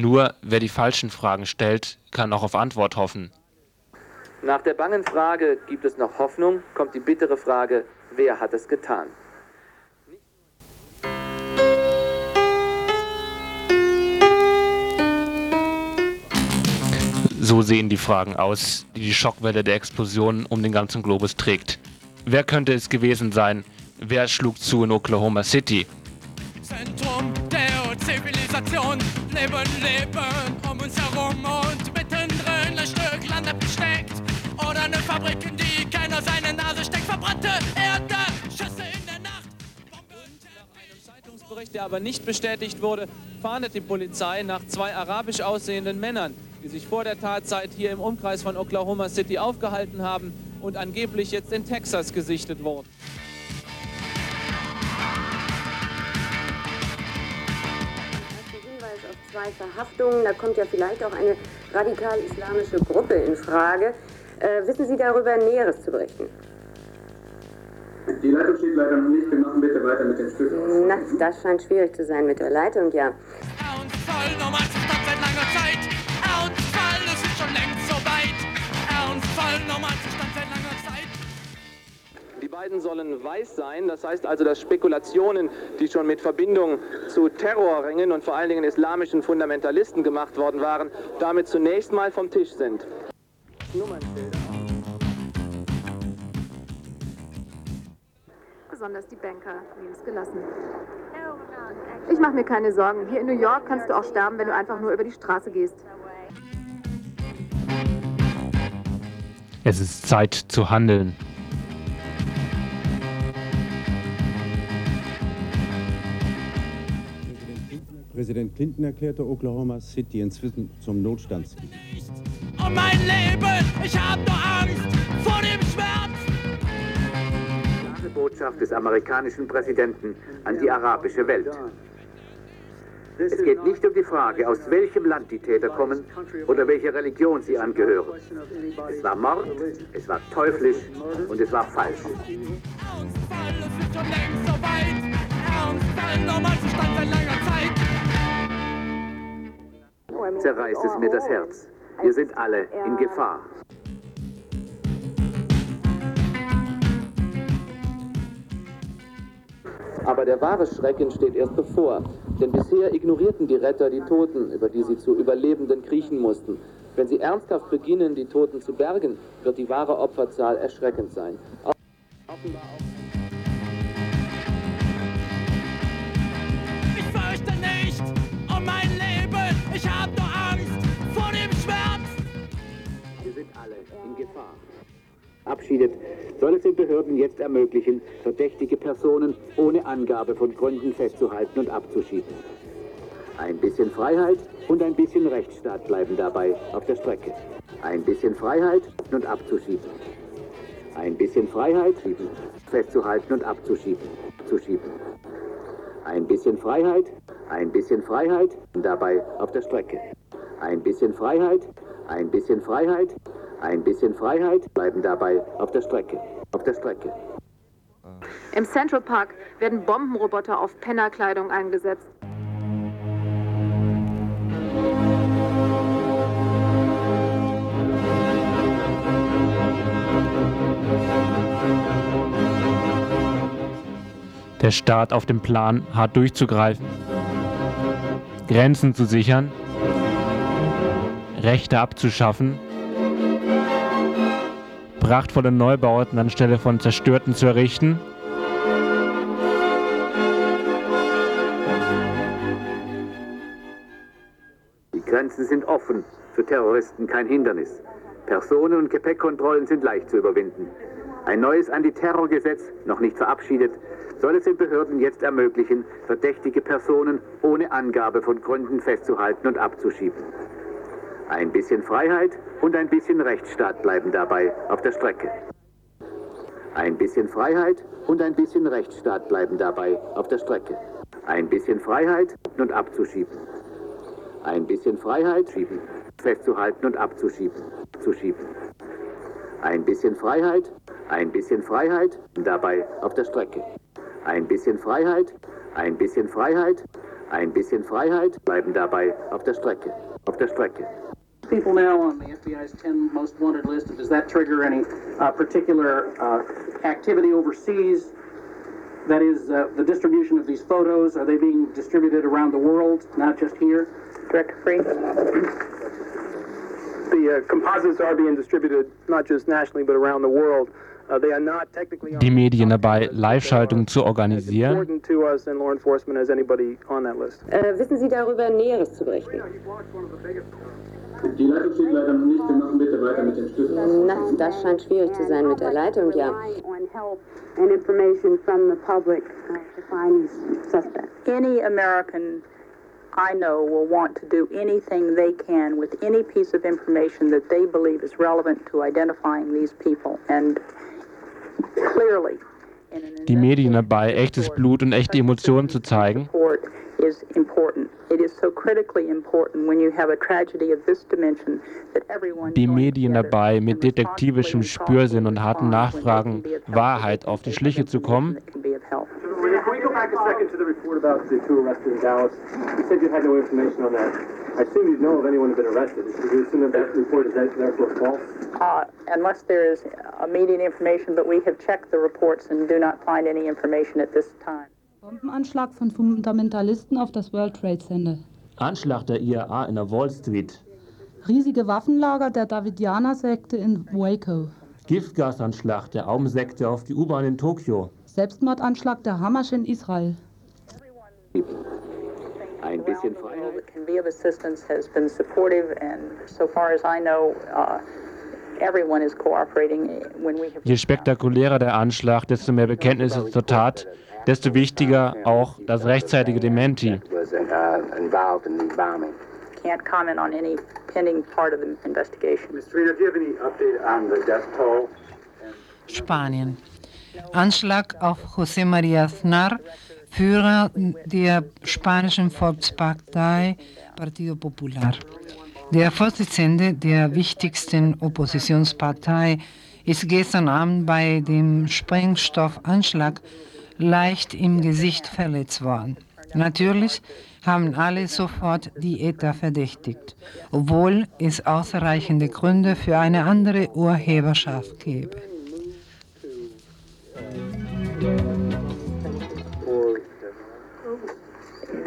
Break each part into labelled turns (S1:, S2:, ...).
S1: Nur wer die falschen Fragen stellt, kann auch auf Antwort hoffen.
S2: Nach der bangen Frage, gibt es noch Hoffnung, kommt die bittere Frage, wer hat es getan?
S1: So sehen die Fragen aus, die die Schockwelle der Explosion um den ganzen Globus trägt. Wer könnte es gewesen sein? Wer schlug zu in Oklahoma City?
S3: Zentrum der Zivilisation. Leben, Leben um uns herum und mittendrin ein Stück Land abgesteckt. Oder eine Fabrik, in die keiner seine Nase steckt. Verbrannte Erde, Schüsse in der Nacht.
S4: Nach einem Zeitungsbericht, der aber nicht bestätigt wurde, fahndet die Polizei nach zwei arabisch aussehenden Männern, die sich vor der Tatzeit hier im Umkreis von Oklahoma City aufgehalten haben und angeblich jetzt in Texas gesichtet wurden.
S5: Zwei Verhaftungen. Da kommt ja vielleicht auch eine radikal-islamische Gruppe in Frage. Äh, wissen Sie darüber Näheres zu berichten?
S6: Die Leitung steht leider noch nicht. Wir machen bitte weiter mit den Stücken.
S5: Na, das scheint schwierig zu sein mit der Leitung, ja.
S3: Ernstfall, Normalzustand seit
S2: beiden sollen weiß sein, das heißt also, dass Spekulationen, die schon mit Verbindung zu Terrorringen und vor allen Dingen islamischen Fundamentalisten gemacht worden waren, damit zunächst mal vom Tisch sind.
S7: Besonders die Banker nehmen es gelassen. Ich mache mir keine Sorgen. Hier in New York kannst du auch sterben, wenn du einfach nur über die Straße gehst.
S1: Es ist Zeit zu handeln.
S8: Präsident Clinton erklärte Oklahoma City inzwischen zum Notstandsgebiet.
S3: Um mein Leben, ich hab nur Angst vor dem Schmerz.
S9: klare Botschaft des amerikanischen Präsidenten an die arabische Welt. Es geht nicht um die Frage, aus welchem Land die Täter kommen oder welcher Religion sie angehören. Es war Mord, es war teuflisch und es war falsch.
S3: Ernstfall, es ist schon längst so weit. Ernstfall, Normalzustand
S9: Zerreißt es mir das Herz. Wir sind alle in Gefahr.
S2: Aber der wahre Schrecken steht erst bevor. Denn bisher ignorierten die Retter die Toten, über die sie zu Überlebenden kriechen mussten. Wenn sie ernsthaft beginnen, die Toten zu bergen, wird die wahre Opferzahl erschreckend sein. Offenbar auch
S3: Ich fürchte nicht um mein Leben. Ich hab
S9: sind alle in Gefahr. Abschiedet, soll es den Behörden jetzt ermöglichen, verdächtige Personen ohne Angabe von Gründen festzuhalten und abzuschieben. Ein bisschen Freiheit und ein bisschen Rechtsstaat bleiben dabei auf der Strecke. Ein bisschen Freiheit und abzuschieben. Ein bisschen Freiheit, festzuhalten und abzuschieben. Zuschieben. Ein bisschen Freiheit, ein bisschen Freiheit dabei auf der Strecke. Ein bisschen Freiheit, ein bisschen Freiheit, ein bisschen Freiheit bleiben dabei auf der Strecke. Auf der Strecke.
S7: Im Central Park werden Bombenroboter auf Pennerkleidung eingesetzt.
S1: Der Staat auf dem Plan, hart durchzugreifen, Grenzen zu sichern, Rechte abzuschaffen, prachtvolle Neubauten anstelle von zerstörten zu errichten,
S9: Die Grenzen sind offen, für Terroristen kein Hindernis. Personen- und Gepäckkontrollen sind leicht zu überwinden. Ein neues Antiterrorgesetz, noch nicht verabschiedet, soll es den Behörden jetzt ermöglichen, verdächtige Personen ohne Angabe von Gründen festzuhalten und abzuschieben. Ein bisschen Freiheit und ein bisschen Rechtsstaat bleiben dabei auf der Strecke. Ein bisschen Freiheit und ein bisschen Rechtsstaat bleiben dabei auf der Strecke. Ein bisschen Freiheit und abzuschieben. Ein bisschen Freiheit schieben, festzuhalten und abzuschieben, zu schieben. Ein bisschen Freiheit, ein bisschen Freiheit, dabei auf der Strecke. Ein bisschen Freiheit, ein bisschen Freiheit, Ein bisschen Freiheit bleiben dabei auf der Strecke. Auf der Strecke.
S10: People now on the FBI's 10 most wanted list. Does that trigger any uh, particular uh, activity overseas? That is, uh, the distribution of these photos, are they being distributed around the world, not just here?
S5: Director Free?
S11: The uh, composites are being distributed not just nationally but around the world. Uh, they are not technically
S1: die Medien dabei, Live-Schaltungen zu organisieren.
S11: to us in law enforcement as anybody on that list.
S5: Äh, wissen Sie darüber Näheres zu berichten?
S6: Die Leitung steht leider noch nicht. Wir machen bitte weiter mit dem Schlüssel.
S5: Na, das scheint schwierig zu sein mit der Leitung, ja.
S12: and information from the public uh, to find these suspects.
S13: Any American I know will want to do anything they can with any piece of information that they believe is relevant to identifying these people. And clearly,
S1: Die Medien dabei, echtes Blut und echte Emotionen zu zeigen.
S13: report is important. It is so critically important when you have a tragedy of this dimension that everyone
S1: Die Medien dabei, mit detektivischem Spürsinn und harten Nachfragen Wahrheit auf die Schliche zu kommen.
S13: Uh, unless there is immediate information, but we have checked the reports and do not find any information at this time.
S14: Bombenanschlag von Fundamentalisten auf das World Trade Center.
S1: Anschlag der IAA in der Wall Street.
S14: Riesige Waffenlager der Davidianer-Sekte in Waco.
S1: Giftgasanschlag der Aum-Sekte auf die U-Bahn in Tokio.
S14: Selbstmordanschlag der Hamas in Israel.
S9: Ein bisschen
S13: All
S1: Je spektakulärer der Anschlag, desto mehr Bekenntnisse zur Tat, desto wichtiger auch das rechtzeitige Dementi.
S9: uh, involved in the bombing.
S13: Can't comment on any pending part of the investigation.
S11: Mr. Reader, do you have any update on the death toll?
S15: Spanien. Anschlag auf José María Aznar, Führer der spanischen Volkspartei Partido Popular. Der Vorsitzende der wichtigsten Oppositionspartei ist gestern Abend bei dem Sprengstoffanschlag leicht im Gesicht verletzt worden. Natürlich haben alle sofort die ETA verdächtigt, obwohl es ausreichende Gründe für eine andere Urheberschaft gäbe.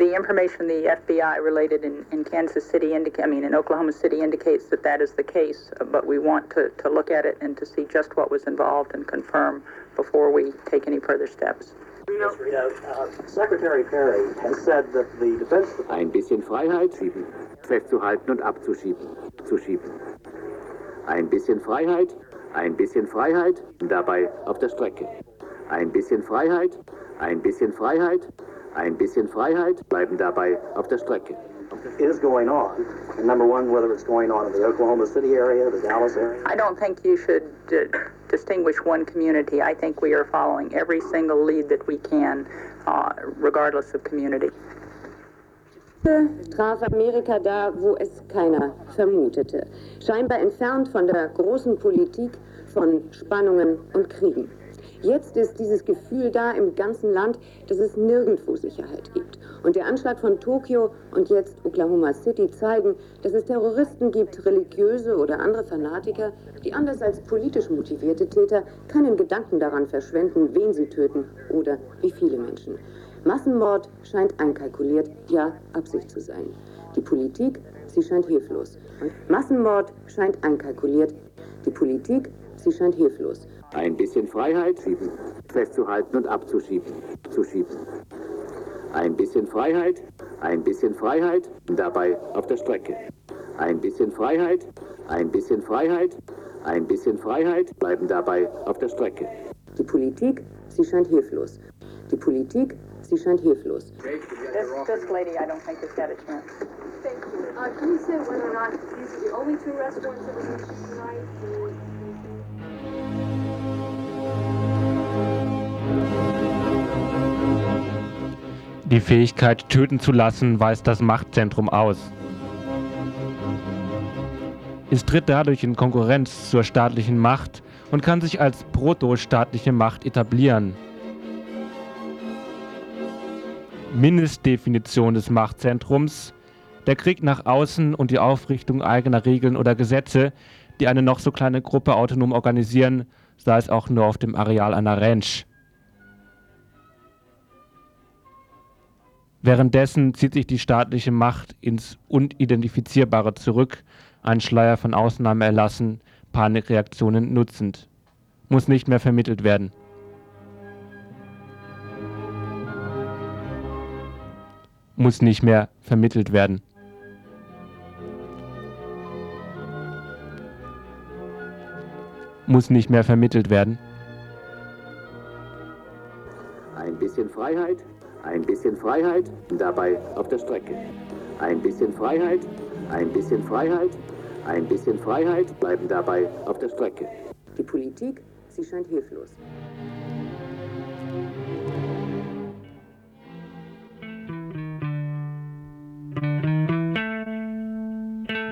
S13: The information the FBI related in, in Kansas City, indica- I mean, in Oklahoma City indicates that that is the case, uh, but we want to, to look at it and to see just what was involved and confirm before we take any further steps.
S10: Secretary Perry has said that the Defense
S9: Ein bisschen Freiheit schieben, festzuhalten und abzuschieben, zu schieben. Ein bisschen Freiheit, ein bisschen Freiheit, dabei auf der Strecke. Ein bisschen Freiheit, ein bisschen Freiheit, ein bisschen Freiheit, bleiben dabei auf der Strecke.
S10: is going on. And number one, whether it's going on in the Oklahoma City area, the Dallas area.
S13: I don't think you should uh, distinguish one community. I think we are following every single lead that we can, uh, regardless of community.
S5: traf Amerika da, wo es keiner vermutete. Scheinbar entfernt von der großen Politik von Spannungen und Kriegen. Jetzt ist dieses Gefühl da im ganzen Land, dass es nirgendwo Sicherheit gibt. Und der Anschlag von Tokio und jetzt Oklahoma City zeigen, dass es Terroristen gibt, religiöse oder andere Fanatiker, die anders als politisch motivierte Täter keinen Gedanken daran verschwenden, wen sie töten oder wie viele Menschen. Massenmord scheint einkalkuliert, ja Absicht zu sein. Die Politik, sie scheint hilflos. Massenmord scheint einkalkuliert. Die Politik, sie scheint hilflos.
S9: Ein bisschen Freiheit schieben, festzuhalten und abzuschieben, zu schieben. Ein bisschen Freiheit, ein bisschen Freiheit, dabei auf der Strecke. Ein bisschen Freiheit, ein bisschen Freiheit, ein bisschen Freiheit, bleiben dabei auf der Strecke.
S5: Die Politik, sie scheint hilflos. Die Politik, sie scheint hilflos.
S13: This, this lady, I don't think has got a chance.
S7: Thank you. Uh, can you say whether or not these are the only two arrest warrants that was issued tonight?
S1: Die Fähigkeit, töten zu lassen, weist das Machtzentrum aus. Es tritt dadurch in Konkurrenz zur staatlichen Macht und kann sich als protostaatliche Macht etablieren. Mindestdefinition des Machtzentrums, der Krieg nach außen und die Aufrichtung eigener Regeln oder Gesetze, die eine noch so kleine Gruppe autonom organisieren, sei es auch nur auf dem Areal einer Ranch. Währenddessen zieht sich die staatliche Macht ins Unidentifizierbare zurück, ein Schleier von Ausnahme erlassen, Panikreaktionen nutzend. Muss nicht mehr vermittelt werden. Muss nicht mehr vermittelt werden. Muss nicht mehr vermittelt werden.
S9: Ein bisschen Freiheit, ein bisschen Freiheit, dabei auf der Strecke. Ein bisschen Freiheit, ein bisschen Freiheit, ein bisschen Freiheit, bleiben dabei auf der Strecke.
S5: Die Politik, sie scheint hilflos.